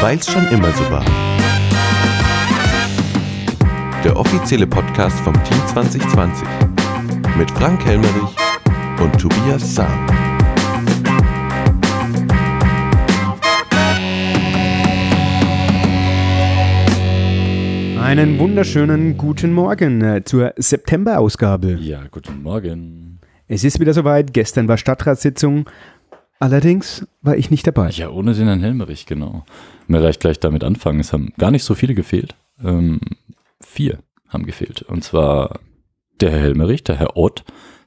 Weil's schon immer so war. Der offizielle Podcast vom Team 2020 mit Frank Helmerich und Tobias Sam. Einen wunderschönen guten Morgen äh, zur September-Ausgabe. Ja, guten Morgen. Es ist wieder soweit. Gestern war Stadtratssitzung. Allerdings war ich nicht dabei. Ja, ohne den Herrn Helmerich, genau. Mir reicht gleich damit anfangen. Es haben gar nicht so viele gefehlt. Ähm, vier haben gefehlt. Und zwar der Herr Helmerich, der Herr Ott,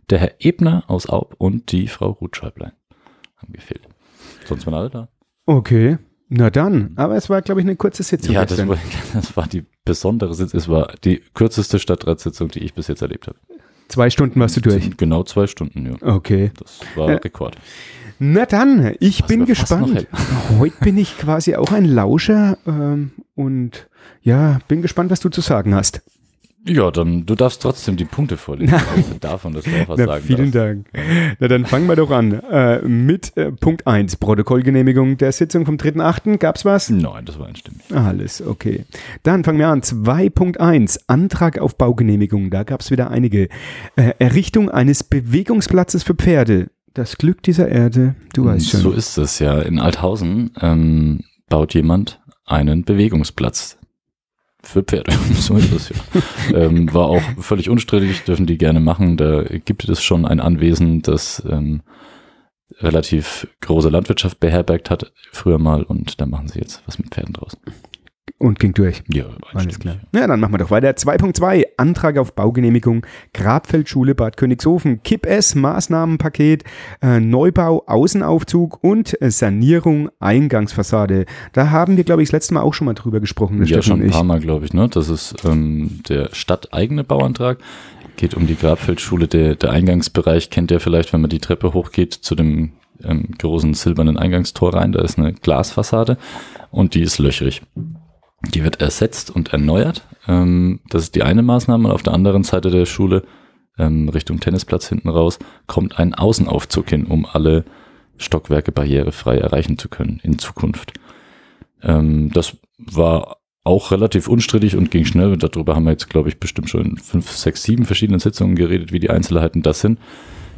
der Herr Ebner aus Aub und die Frau Rutscheiblein haben gefehlt. Sonst waren alle da. Okay. Na dann. Aber es war, glaube ich, eine kurze Sitzung. Ja, das war, das war die besondere Sitzung. Es war die kürzeste Stadtratssitzung, die ich bis jetzt erlebt habe. Zwei Stunden warst du durch. Genau zwei Stunden, ja. Okay. Das war Ja. Rekord. Na dann, ich Was bin gespannt. Heute bin ich quasi auch ein Lauscher ähm, und ja, bin gespannt, was du zu sagen hast. Ja, dann, du darfst trotzdem die Punkte vorlesen. Also davon, dass du auch was Na, sagen vielen darfst. Dank. Na dann fangen wir doch an. Äh, mit äh, Punkt 1, Protokollgenehmigung der Sitzung vom 3.8. Gab's was? Nein, das war einstimmig. Alles, okay. Dann fangen wir an. 2.1, Antrag auf Baugenehmigung. Da gab's wieder einige. Äh, Errichtung eines Bewegungsplatzes für Pferde. Das Glück dieser Erde, du weißt schon. So ist es ja. In Althausen ähm, baut jemand einen Bewegungsplatz für Pferde. so ist es ja. ähm, war auch völlig unstrittig, dürfen die gerne machen. Da gibt es schon ein Anwesen, das ähm, relativ große Landwirtschaft beherbergt hat, früher mal, und da machen sie jetzt was mit Pferden draus. Und ging durch. Ja, Alles klar. Ja, dann machen wir doch weiter. 2.2 Antrag auf Baugenehmigung Grabfeldschule Bad Königshofen. KIP-S Maßnahmenpaket äh, Neubau Außenaufzug und äh, Sanierung Eingangsfassade. Da haben wir, glaube ich, das letzte Mal auch schon mal drüber gesprochen. Ja, schon ein paar Mal, glaube ich. Ne? Das ist ähm, der stadteigene Bauantrag. Geht um die Grabfeldschule. Der, der Eingangsbereich kennt ihr vielleicht, wenn man die Treppe hochgeht zu dem ähm, großen silbernen Eingangstor rein. Da ist eine Glasfassade und die ist löchrig. Die wird ersetzt und erneuert. Ähm, das ist die eine Maßnahme. Und auf der anderen Seite der Schule, ähm, Richtung Tennisplatz hinten raus, kommt ein Außenaufzug hin, um alle Stockwerke barrierefrei erreichen zu können in Zukunft. Ähm, das war auch relativ unstrittig und ging schnell. Darüber haben wir jetzt, glaube ich, bestimmt schon in fünf, sechs, sieben verschiedenen Sitzungen geredet, wie die Einzelheiten das sind.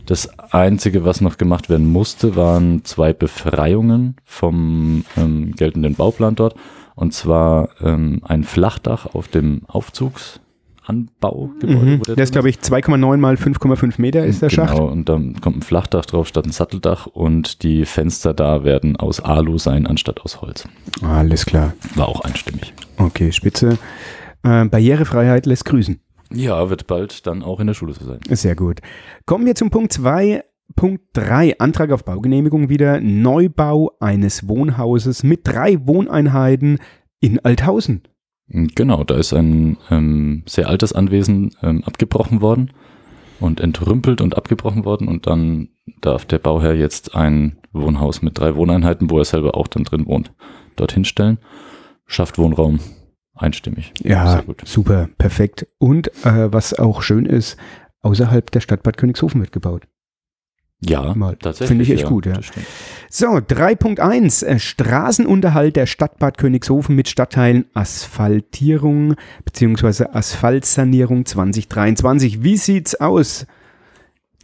Das Einzige, was noch gemacht werden musste, waren zwei Befreiungen vom ähm, geltenden Bauplan dort. Und zwar ähm, ein Flachdach auf dem Aufzugsanbaugebäude. Mhm. der Das ist, glaube ich, 2,9 mal 5,5 Meter ist der genau, Schacht. und dann kommt ein Flachdach drauf statt ein Satteldach und die Fenster da werden aus Alu sein anstatt aus Holz. Alles klar. War auch einstimmig. Okay, spitze. Äh, Barrierefreiheit lässt grüßen. Ja, wird bald dann auch in der Schule so sein. Sehr gut. Kommen wir zum Punkt 2. Punkt 3, Antrag auf Baugenehmigung wieder. Neubau eines Wohnhauses mit drei Wohneinheiten in Althausen. Genau, da ist ein ähm, sehr altes Anwesen ähm, abgebrochen worden und entrümpelt und abgebrochen worden und dann darf der Bauherr jetzt ein Wohnhaus mit drei Wohneinheiten, wo er selber auch dann drin wohnt, dorthin stellen. Schafft Wohnraum einstimmig. Ja, gut. super, perfekt. Und äh, was auch schön ist, außerhalb der Stadt Bad Königshofen wird gebaut. Ja, Mal. tatsächlich. Finde ich echt gut, ja. das stimmt. So, 3.1. Äh, Straßenunterhalt der Stadt Bad Königshofen mit Stadtteilen Asphaltierung bzw. Asphaltsanierung 2023. Wie sieht's aus?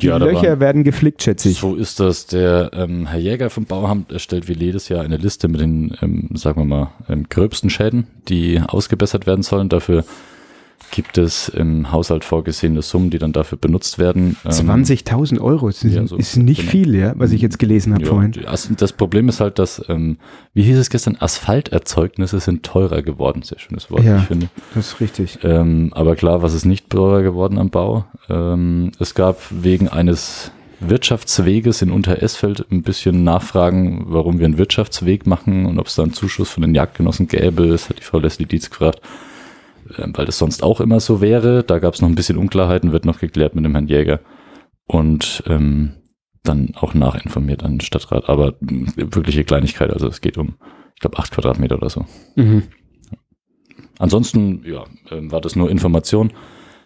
Die Ja, Löcher werden geflickt, schätze ich. So ist das. Der ähm, Herr Jäger vom Bauamt erstellt wie jedes Jahr eine Liste mit den, ähm, sagen wir mal, ähm, gröbsten Schäden, die ausgebessert werden sollen. Dafür gibt es im Haushalt vorgesehene Summen, die dann dafür benutzt werden. Ähm, 20.000 Euro ist, ja, so ist nicht genau. viel, ja, was ich jetzt gelesen habe ja, vorhin. As- Das Problem ist halt, dass, ähm, wie hieß es gestern, Asphalterzeugnisse sind teurer geworden. Sehr schönes Wort, Ja. ich finde. Das ist richtig. Ähm, aber klar, was ist nicht teurer geworden am Bau? Ähm, es gab wegen eines Wirtschaftsweges in Unteresfeld ein bisschen Nachfragen, warum wir einen Wirtschaftsweg machen und ob es da einen Zuschuss von den Jagdgenossen gäbe. Das hat die Frau Leslie Dietz gefragt, ähm, weil das sonst auch immer so wäre. Da gab es noch ein bisschen Unklarheiten, wird noch geklärt mit dem Herrn Jäger. Und ähm, dann auch nachinformiert an den Stadtrat. Aber mh, wirkliche Kleinigkeit, also es geht um, ich glaube, acht Quadratmeter oder so. Mhm. Ansonsten, ja, ähm, war das nur Information.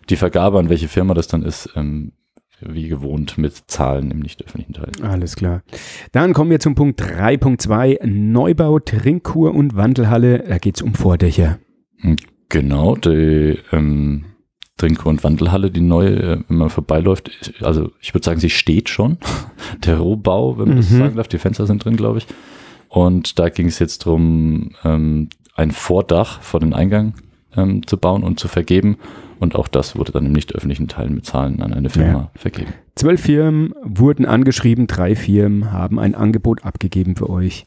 Die Vergabe, an welche Firma das dann ist, ähm, wie gewohnt mit Zahlen im nicht öffentlichen Teil. Alles klar. Dann kommen wir zum Punkt 3.2 Neubau, Trinkkur und Wandelhalle. Da geht es um Vordächer. Genau, die ähm, Trinkkur und Wandelhalle, die neue, äh, wenn man vorbeiläuft, also ich würde sagen, sie steht schon. Der Rohbau, wenn man das Mhm. sagen darf, die Fenster sind drin, glaube ich. Und da ging es jetzt drum, ähm, ein Vordach vor den Eingang ähm, zu bauen und zu vergeben. Und auch das wurde dann im nicht öffentlichen Teil mit Zahlen an eine Firma vergeben. Zwölf Firmen wurden angeschrieben, drei Firmen haben ein Angebot abgegeben für euch.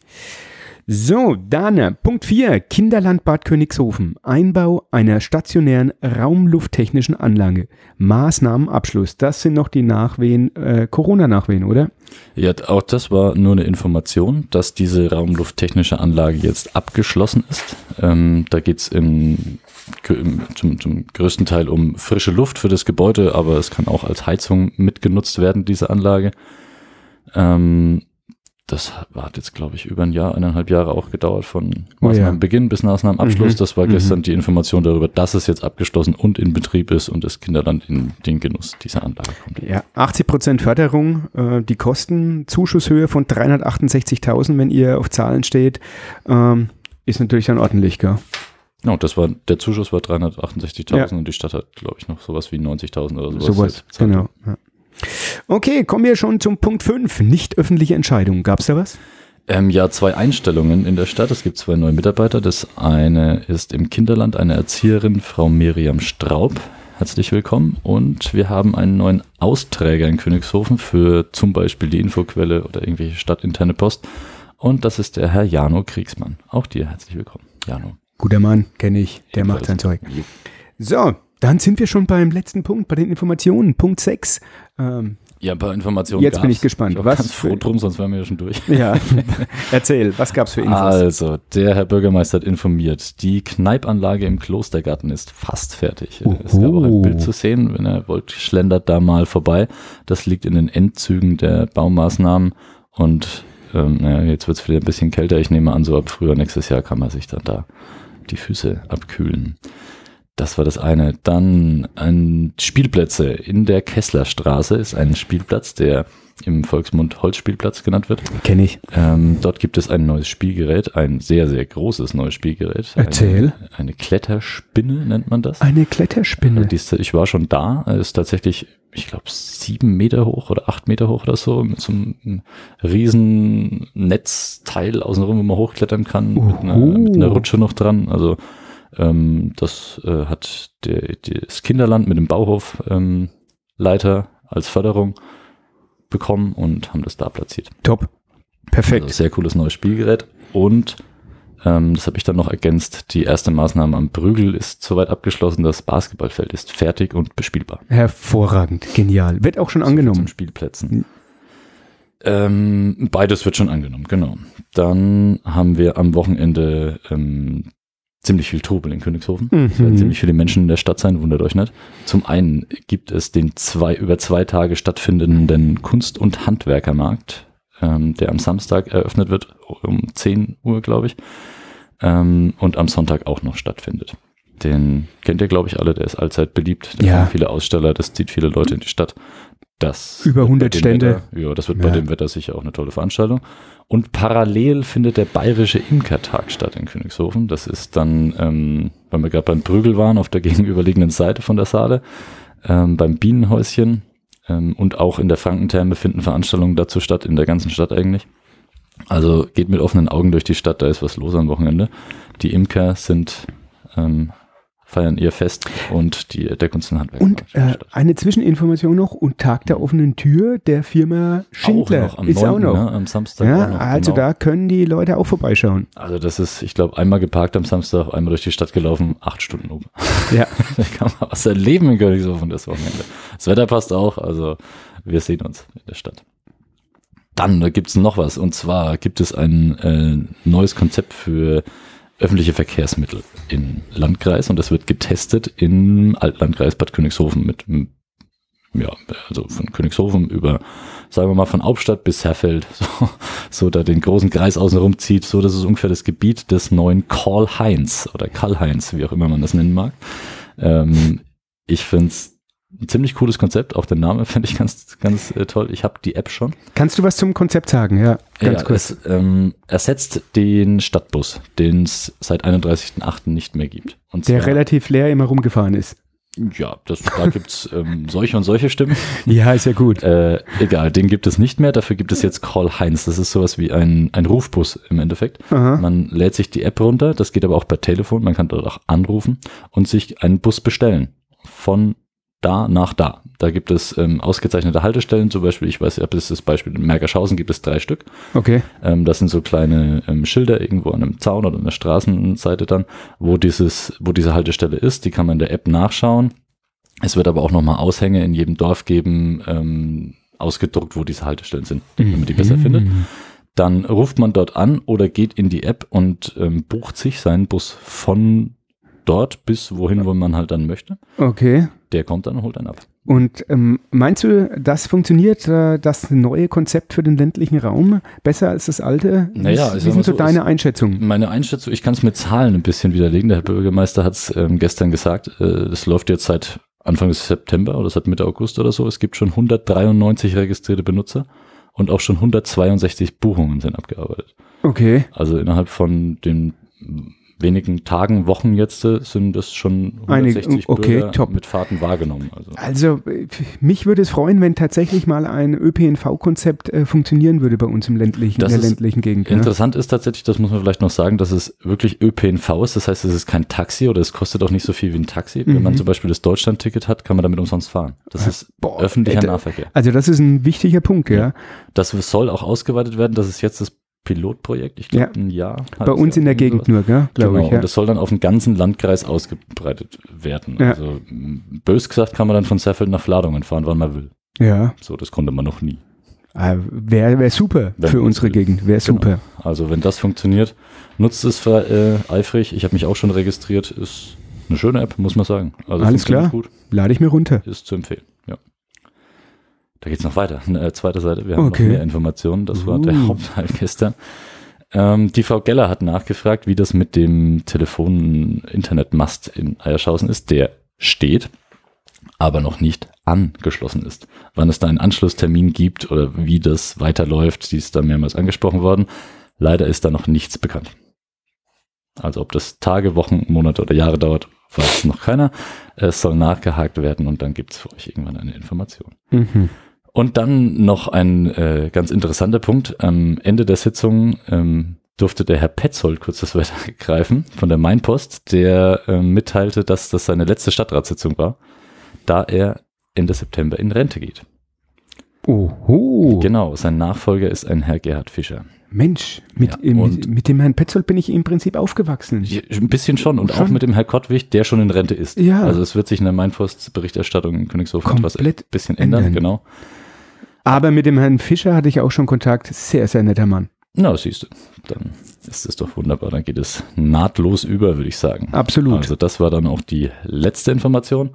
So, dann äh, Punkt 4, Kinderland Bad Königshofen. Einbau einer stationären raumlufttechnischen Anlage. Maßnahmenabschluss. Das sind noch die Nachwehen, äh, Corona-Nachwehen, oder? Ja, auch das war nur eine Information, dass diese raumlufttechnische Anlage jetzt abgeschlossen ist. Ähm, da geht es im, im, zum, zum größten Teil um frische Luft für das Gebäude, aber es kann auch als Heizung mitgenutzt werden, diese Anlage. Ähm, das hat jetzt, glaube ich, über ein Jahr, eineinhalb Jahre auch gedauert von Oh. Maßnahmenbeginn bis Maßnahmenabschluss. Mhm. Das war Mhm. gestern die Information darüber, dass es jetzt abgeschlossen und in Betrieb ist und das Kinderland in den Genuss dieser Anlage kommt. Ja, 80% Förderung, äh, die Kosten, Zuschusshöhe von 368.000, wenn ihr auf Zahlen steht, ähm, ist natürlich dann ordentlich, gell? Ja, und das war, der Zuschuss war 368.000 Ja. und die Stadt hat, glaube ich, noch sowas wie 90.000 oder sowas. Sowas, genau. Ja. Okay, kommen wir schon zum Punkt 5, nicht öffentliche Entscheidungen. Gab es da was? Ähm, ja, zwei Einstellungen in der Stadt. Es gibt zwei neue Mitarbeiter. Das eine ist im Kinderland eine Erzieherin, Frau Miriam Straub. Herzlich willkommen. Und wir haben einen neuen Austräger in Königshofen für zum Beispiel die Infoquelle oder irgendwelche stadtinterne Post. Und das ist der Herr Jano Kriegsmann. Auch dir herzlich willkommen, Jano. Guter Mann, kenne ich, der macht sein Zeug. So, dann sind wir schon beim letzten Punkt, bei den Informationen. Punkt 6. Ähm, Ja, ein paar Informationen. Jetzt bin gab's. ich gespannt. Ich Was ganz froh drum, sonst wären wir ja schon durch. ja, erzähl, was gab's für Infos? Also, der Herr Bürgermeister hat informiert, die Kneipanlage im Klostergarten ist fast fertig. Es gab auch ein Oho. Bild zu sehen, wenn er wollt, schlendert da mal vorbei. Das liegt in den Endzügen der Baumaßnahmen und ähm, naja, jetzt wird es wieder ein bisschen kälter. Ich nehme an, so ab früher nächstes Jahr kann man sich dann da die Füße abkühlen. Das war das eine. Dann ein Spielplätze. In der Kesslerstraße ist ein Spielplatz, der im Volksmund Holzspielplatz genannt wird. Kenne ich. Ähm, dort gibt es ein neues Spielgerät, ein sehr, sehr großes neues Spielgerät. Erzähl. Eine, eine Kletterspinne nennt man das. Eine Kletterspinne. Die ist, ich war schon da, äh, ist tatsächlich, ich glaube, sieben Meter hoch oder acht Meter hoch oder so, mit so einem riesen Netzteil außenrum, wo man hochklettern kann, mit einer, mit einer Rutsche noch dran. Also ähm, das äh, hat der, das Kinderland mit dem Bauhof ähm, als Förderung bekommen und haben das da platziert. Top. Perfekt. Also sehr cooles neues Spielgerät. Und ähm, das habe ich dann noch ergänzt. Die erste Maßnahme am Brügel ist soweit abgeschlossen. Das Basketballfeld ist fertig und bespielbar. Hervorragend. Genial. Wird auch schon So angenommen. Spielplätzen. Ähm, beides wird schon angenommen, genau. Dann haben wir am Wochenende ähm, ziemlich viel Trubel in Königshofen. Es werden Mhm. ziemlich viele Menschen in der Stadt sein, wundert euch nicht. Zum einen gibt es den zwei, über zwei Tage stattfindenden Kunst- und Handwerkermarkt, ähm, der am Samstag eröffnet wird, um 10 Uhr, glaube ich, ähm, und am Sonntag auch noch stattfindet. Den kennt ihr, glaube ich, alle, der ist allzeit beliebt. Da Ja. kommen viele Aussteller, das zieht viele Leute in die Stadt. Das Über wird bei 100 dem Stände. Wetter, ja, das wird Ja. bei dem Wetter sicher auch eine tolle Veranstaltung. Und parallel findet der Bayerische Imkertag statt in Königshofen. Das ist dann, ähm, weil wir gerade beim Prügel waren, auf der gegenüberliegenden Seite von der Saale, ähm, beim Bienenhäuschen ähm, und auch in der Frankentherme finden Veranstaltungen dazu statt, in der ganzen Stadt eigentlich. Also geht mit offenen Augen durch die Stadt, da ist was los am Wochenende. Die Imker sind, ähm, feiern ihr Fest und die der Kunst- und Handwerk. Und äh, eine Zwischeninformation noch und Tag der offenen Tür der Firma Schindler auch noch am ist 9., auch noch. Ne, am Samstag. ja, noch, also genau. da können die Leute auch vorbeischauen. Also das ist, ich glaube, einmal geparkt am Samstag, einmal durch die Stadt gelaufen, acht Stunden oben. Ja, da kann man was erleben in Königshofen das Wochenende. Das Wetter passt auch, also wir sehen uns in der Stadt. Dann da gibt es noch was und zwar gibt es ein äh, neues Konzept für öffentliche Verkehrsmittel im Landkreis und das wird getestet im Altlandkreis Bad Königshofen mit ja, also von Königshofen über, sagen wir mal, von Hauptstadt bis Herfeld, so, so da den großen Kreis außenrum zieht, so das ist ungefähr das Gebiet des neuen Karl-Heinz oder Karl-Heinz, wie auch immer man das nennen mag. Ähm, ich find's ein ziemlich cooles Konzept. Auch der Name finde ich ganz, ganz äh, toll. Ich habe die App schon. Kannst du was zum Konzept sagen? Ja, ganz ja, kurz. Es ähm, ersetzt den Stadtbus, den es seit 31.08. nicht mehr gibt. Und Der zwar- relativ leer immer rumgefahren ist. Ja, das, da gibt's ähm, solche und solche Stimmen. Ja, ist ja gut. Äh, egal, den gibt es nicht mehr. Dafür gibt es jetzt Call Heinz. Das ist sowas wie ein, ein Rufbus im Endeffekt. Aha. Man lädt sich die App runter. Das geht aber auch per Telefon. Man kann dort auch anrufen und sich einen Bus bestellen. Von da nach da. Da gibt es ähm, ausgezeichnete Haltestellen. Zum Beispiel, ich weiß, ich habe das das Beispiel in Mergershausen gibt es drei Stück. Okay. Ähm, das sind so kleine ähm, Schilder irgendwo an einem Zaun oder an der Straßenseite dann, wo dieses, wo diese Haltestelle ist. Die kann man in der App nachschauen. Es wird aber auch nochmal Aushänge in jedem Dorf geben, ähm, ausgedruckt, wo diese Haltestellen sind, wenn man die besser findet. Dann ruft man dort an oder geht in die App und ähm, bucht sich seinen Bus von dort bis wohin, wo man halt dann möchte. Okay. Der kommt dann und holt einen ab. Und ähm, meinst du, das funktioniert, äh, das neue Konzept für den ländlichen Raum besser als das alte? Wie Naja, wie sag sind so deine es- Einschätzungen? Meine Einschätzung, ich kann es mit Zahlen ein bisschen widerlegen. Der Herr Bürgermeister hat es ähm, gestern gesagt, äh, das läuft jetzt seit Anfang des September oder seit Mitte August oder so. Es gibt schon 193 registrierte Benutzer und auch schon 162 Buchungen sind abgearbeitet. Okay. Also innerhalb von den wenigen Tagen, Wochen jetzt äh, sind das schon Einige- 160 okay, Bürger top. mit Fahrten wahrgenommen. Also Also äh, mich würde es freuen, wenn tatsächlich mal ein ÖPNV-Konzept äh, funktionieren würde bei uns im ländlichen, Das in der ländlichen Gegend. Ne? Interessant ist tatsächlich, das muss man vielleicht noch sagen, dass es wirklich ÖPNV ist. Das heißt, es ist kein Taxi oder es kostet auch nicht so viel wie ein Taxi. Wenn man Mhm. zum Beispiel das Deutschland-Ticket hat, kann man damit umsonst fahren. Das ist Boah, öffentlicher äh, Nahverkehr. Also das ist ein wichtiger Punkt, ja. Ja. Das soll auch ausgeweitet werden. Das ist jetzt das Pilotprojekt. Ich glaube, ein Jahr. Bei uns in der Gegend nur, gell? glaube Genau, ich. Ja. und das soll dann auf den ganzen Landkreis ausgebreitet werden. Ja. Also bös gesagt kann man dann von Seffeld nach Fladungen fahren, wann man will. ja. So, das konnte man noch nie. Äh, Wäre wär super Wenn für unsere will. Gegend. Wäre Genau. super. Also wenn das funktioniert, nutzt es äh, eifrig. Ich habe mich auch schon registriert. Ist eine schöne App, muss man sagen. Also Alles klar. Gut, Lade ich mir runter. ist zu empfehlen. Ja. Da geht's noch weiter. Eine äh, zweite Seite. Wir haben Okay. noch mehr Informationen. Das war der Uh. Hauptteil gestern. Ähm, die Frau Geller hat nachgefragt, wie das mit dem Telefon-Internetmast in Eierschausen ist. Der steht, aber noch nicht angeschlossen ist. Wann es da einen Anschlusstermin gibt oder wie das weiterläuft, die ist da mehrmals angesprochen worden. Leider ist da noch nichts bekannt. Also ob das Tage, Wochen, Monate oder Jahre dauert, weiß noch keiner. Es soll nachgehakt werden und dann gibt es für euch irgendwann eine Information. Mhm. Und dann noch ein äh, ganz interessanter Punkt. Am Ende der Sitzung ähm, durfte der Herr Petzold kurz das Wetter greifen von der Mainpost, der ähm, mitteilte, dass das seine letzte Stadtratssitzung war, da er Ende September in Rente geht. Oho. Genau, sein Nachfolger ist ein Herr Gerhard Fischer. Mensch, mit, Ja, äh, mit, mit dem Herrn Petzold bin ich im Prinzip aufgewachsen. Ein bisschen schon und auch Schon? mit dem Herr Kottwig, der schon in Rente ist. Ja. Also es wird sich in der Mainpost-Berichterstattung in Königshofen etwas ein bisschen ändern. ändern. Genau. Aber mit dem Herrn Fischer hatte ich auch schon Kontakt. Sehr, sehr netter Mann. Na, siehst du, dann ist es doch wunderbar. Dann geht es nahtlos über, würde ich sagen. Absolut. Also das war dann auch die letzte Information.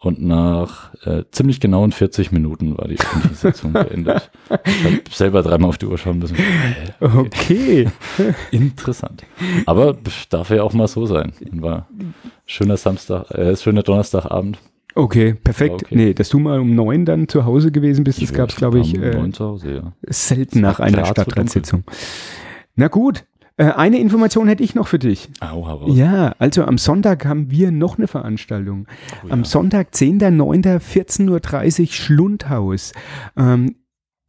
Und nach äh, ziemlich genauen 40 Minuten war die öffentliche Sitzung beendet. Ich habe selber dreimal auf die Uhr schauen müssen. Hä? Okay. Interessant. Aber darf ja auch mal so sein. War schöner Samstag, äh, schöner Donnerstagabend. Okay, perfekt. Okay. Nee, dass du mal um neun dann zu Hause gewesen bist, das gab es, glaube ich, am äh, zu Hause, ja. selten nach einer Stadtratssitzung. Na gut, äh, eine Information hätte ich noch für dich. Au, hau raus. Ja, also am Sonntag haben wir noch eine Veranstaltung. Oh, Am ja. Sonntag, 10.09., 14.30 Uhr, Schlundhaus. Ähm,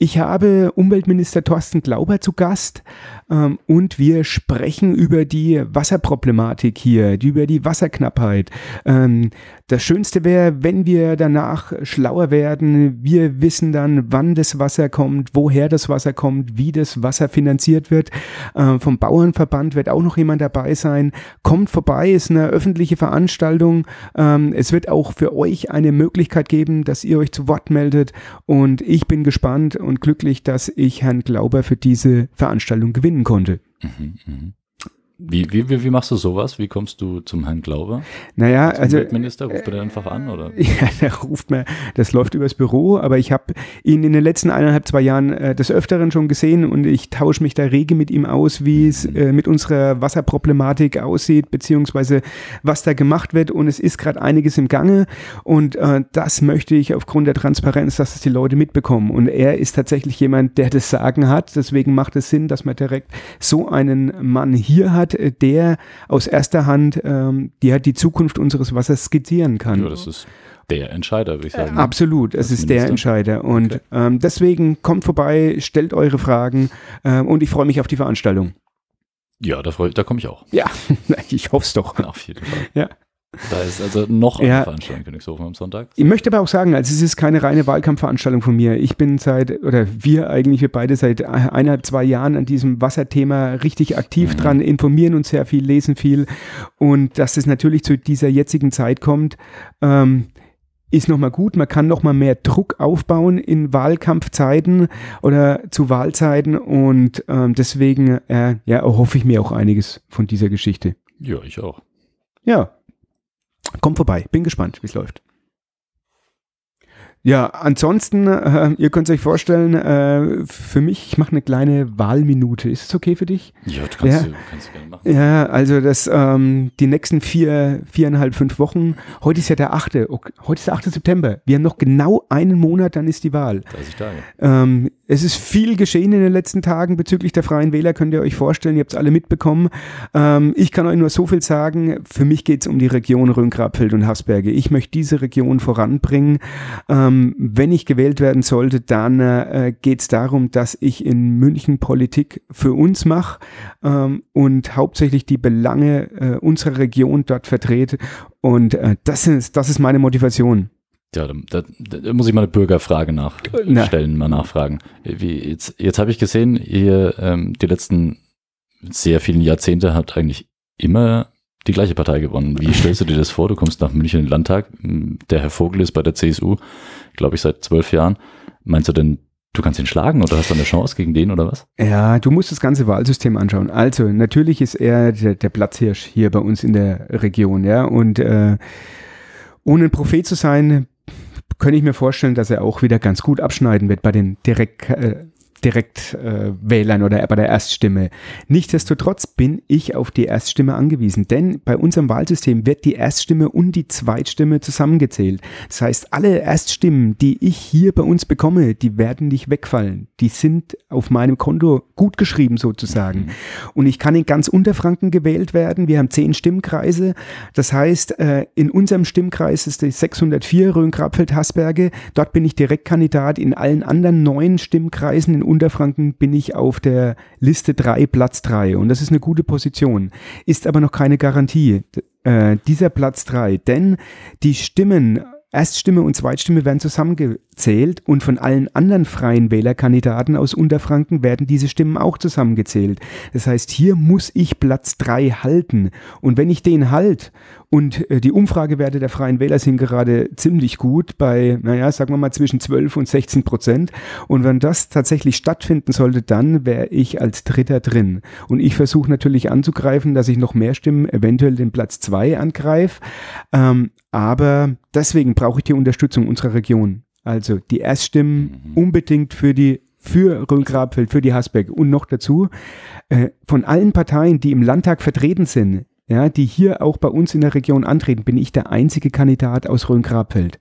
ich habe Umweltminister Thorsten Glauber zu Gast ähm, und wir sprechen über die Wasserproblematik hier, über die Wasserknappheit. Ähm, das Schönste wäre, wenn wir danach schlauer werden. Wir wissen dann, wann das Wasser kommt, woher das Wasser kommt, wie das Wasser finanziert wird. Äh, vom Bauernverband wird auch noch jemand dabei sein. Kommt vorbei, ist eine öffentliche Veranstaltung. Ähm, es wird auch für euch eine Möglichkeit geben, dass ihr euch zu Wort meldet. Und ich bin gespannt und glücklich, dass ich Herrn Glauber für diese Veranstaltung gewinnen konnte. Mhm, mhm. Wie, wie, wie, wie machst du sowas? Wie kommst du zum Herrn Glauber? Naja, Zum also Weltminister? Ruft er einfach an? Oder? Ja, der ruft mir, das läuft übers Büro, aber ich habe ihn in den letzten eineinhalb, zwei Jahren äh, des Öfteren schon gesehen und ich tausche mich da rege mit ihm aus, wie es äh, mit unserer Wasserproblematik aussieht, beziehungsweise was da gemacht wird und es ist gerade einiges im Gange und äh, das möchte ich aufgrund der Transparenz, dass es die Leute mitbekommen und er ist tatsächlich jemand, der das Sagen hat, deswegen macht es Sinn, dass man direkt so einen Mann hier hat, äh, der aus erster Hand ähm, die hat die Zukunft unseres Wassers skizzieren kann. Ja, das ist der Entscheider, würde ich sagen. Äh, Absolut, es ist der Minister. Entscheider. Und Okay. ähm, deswegen kommt vorbei, stellt eure Fragen ähm, und ich freue mich auf die Veranstaltung. Ja, da, freu- da komme ich auch. Ja, ich hoffe es doch. Auf jeden Fall. Ja. Da ist also noch eine Ja. Veranstaltung in Königshofen am Sonntag. Ich möchte aber auch sagen, also es ist keine reine Wahlkampfveranstaltung von mir. Ich bin seit, oder wir eigentlich, wir beide seit eineinhalb, zwei Jahren an diesem Wasserthema richtig aktiv Mhm. dran, informieren uns sehr viel, lesen viel. Und dass es natürlich zu dieser jetzigen Zeit kommt, ähm, ist nochmal gut. Man kann nochmal mehr Druck aufbauen in Wahlkampfzeiten oder zu Wahlzeiten. Und ähm, deswegen äh, ja, erhoffe ich mir auch einiges von dieser Geschichte. Ja, ich auch. Ja, kommt vorbei. Bin gespannt, wie es läuft. Ja, ansonsten, äh, ihr könnt es euch vorstellen, äh, für mich, ich mache eine kleine Wahlminute. Ist es okay für dich? Ja, du kannst, Ja. du kannst du gerne machen. Ja, also das, ähm, die nächsten vier, viereinhalb, fünf Wochen, heute ist ja der 8., ok- heute ist der 8. September. Wir haben noch genau einen Monat, dann ist die Wahl. 30 Tage. Ähm, es ist viel geschehen in den letzten Tagen bezüglich der Freien Wähler, könnt ihr euch vorstellen, ihr habt es alle mitbekommen. Ähm, ich kann euch nur so viel sagen, für mich geht es um die Region Rhön-Grabfeld und Hasberge. Ich möchte diese Region voranbringen. Ähm, wenn ich gewählt werden sollte, dann äh, geht es darum, dass ich in München Politik für uns mache ähm, und hauptsächlich die Belange äh, unserer Region dort vertrete. Und äh, das, ist, das ist meine Motivation. Ja, da, da, muss ich mal eine Bürgerfrage Na. nachstellen, mal nachfragen. Wie, jetzt, jetzt habe ich gesehen, ihr ähm, die letzten sehr vielen Jahrzehnte habt eigentlich immer die gleiche Partei gewonnen. Wie stellst du dir das vor? Du kommst nach München in den Landtag. Der Herr Vogel ist bei der CSU, glaube ich, seit zwölf Jahren. Meinst du denn, du kannst ihn schlagen oder hast du eine Chance gegen den oder was? Ja, du musst das ganze Wahlsystem anschauen. Also, natürlich ist er der, der Platzhirsch hier bei uns in der Region, ja. Und äh, ohne ein Prophet zu sein, könnte ich mir vorstellen, dass er auch wieder ganz gut abschneiden wird bei den Direkt, äh, Direktwählern äh, Wählern oder bei der Erststimme. Nichtsdestotrotz bin ich auf die Erststimme angewiesen, denn bei unserem Wahlsystem wird die Erststimme und die Zweitstimme zusammengezählt. Das heißt, alle Erststimmen, die ich hier bei uns bekomme, die werden nicht wegfallen. Die sind auf meinem Konto gut geschrieben sozusagen. Und ich kann in ganz Unterfranken gewählt werden. Wir haben zehn Stimmkreise. Das heißt, äh, in unserem Stimmkreis ist die 604 Rhön-Grabfeld-Hasberge. Dort bin ich Direktkandidat. In allen anderen neun Stimmkreisen in Unterfranken bin ich auf der Liste 3, Platz 3. Und das ist eine gute Position. Ist aber noch keine Garantie, äh, dieser Platz 3. Denn die Stimmen Erststimme und Zweitstimme werden zusammengezählt und von allen anderen freien Wählerkandidaten aus Unterfranken werden diese Stimmen auch zusammengezählt. Das heißt, hier muss ich Platz 3 halten. Und wenn ich den halt und äh, die Umfragewerte der freien Wähler sind gerade ziemlich gut bei, naja, sagen wir mal zwischen 12 und 16 Prozent. Und wenn das tatsächlich stattfinden sollte, dann wäre ich als Dritter drin. Und ich versuche natürlich anzugreifen, dass ich noch mehr Stimmen, eventuell den Platz 2 angreife. Ähm, aber deswegen brauche ich die Unterstützung unserer Region. Also die Erststimmen unbedingt für die für Rhön-Grabfeld, für die Hasberg und noch dazu äh, von allen Parteien, die im Landtag vertreten sind, ja, die hier auch bei uns in der Region antreten, bin ich der einzige Kandidat aus Rhön-Grabfeld.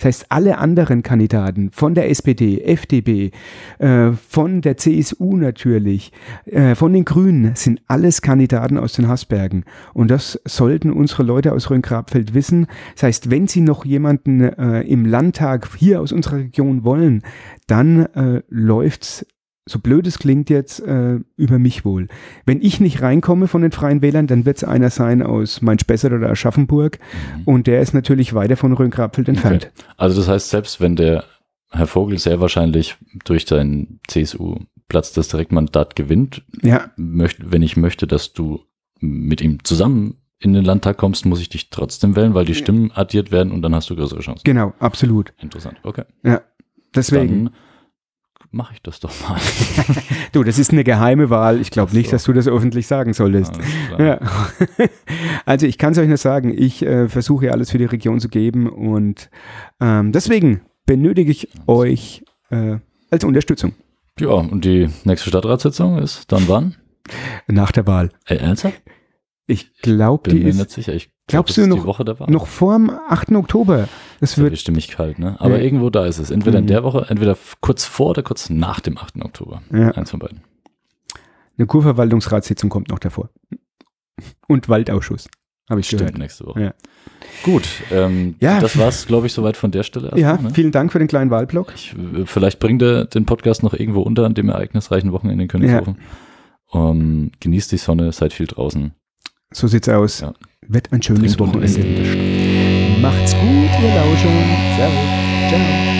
Das heißt, alle anderen Kandidaten von der SPD, FDP, äh, von der CSU natürlich, äh, von den Grünen sind alles Kandidaten aus den Hasbergen. Und das sollten unsere Leute aus Rhön-Grabfeld wissen. Das heißt, wenn sie noch jemanden äh, im Landtag hier aus unserer Region wollen, dann äh, läuft's so blöd es klingt jetzt, äh, über mich wohl. Wenn ich nicht reinkomme von den Freien Wählern, dann wird es einer sein aus Main-Spessart oder Aschaffenburg und der ist natürlich weiter von Rhön-Grabfeld entfernt. Okay. Also das heißt, selbst wenn der Herr Vogel sehr wahrscheinlich durch seinen CSU-Platz das Direktmandat gewinnt, Ja, möcht, wenn ich möchte, dass du mit ihm zusammen in den Landtag kommst, muss ich dich trotzdem wählen, weil die Stimmen addiert werden und dann hast du größere Chancen. genau, absolut. Interessant, okay. Ja, deswegen. Dann mache ich das doch mal. Du, das ist eine geheime Wahl. Ich glaube nicht, So. dass du das öffentlich sagen solltest. Ja. Also ich kann es euch nur sagen, ich äh, versuche ja alles für die Region zu geben und ähm, deswegen benötige ich euch äh, als Unterstützung Ja, und die nächste Stadtratssitzung ist dann wann? nach der Wahl. Ey, ernsthaft? Ich glaube, Bin die mir ist nicht sicher. Ich glaub, Glaubst du ist noch- noch vorm 8. Oktober. Das wird nicht kalt, ne? Aber Ja. irgendwo da ist es. Entweder in Mhm. der Woche, entweder kurz vor oder kurz nach dem 8. Oktober. Ja. Eins von beiden. eine Kurverwaltungsratssitzung kommt noch davor. Und Waldausschuss. Habe ich Stimmt, gehört. nächste Woche. Ja. Gut, ähm, Ja. das war's, glaube ich, soweit von der Stelle. Ja, ne? vielen Dank für den kleinen Wahlblock. Ich, äh, vielleicht bringt er den Podcast noch irgendwo unter an dem ereignisreichen Wochenende in Königshofen. Um, genießt die Sonne, seid viel draußen. So sieht's aus. Ja. Wird ein schönes Wochenende Macht's gut, ihr Lauscher. Servus. Ciao.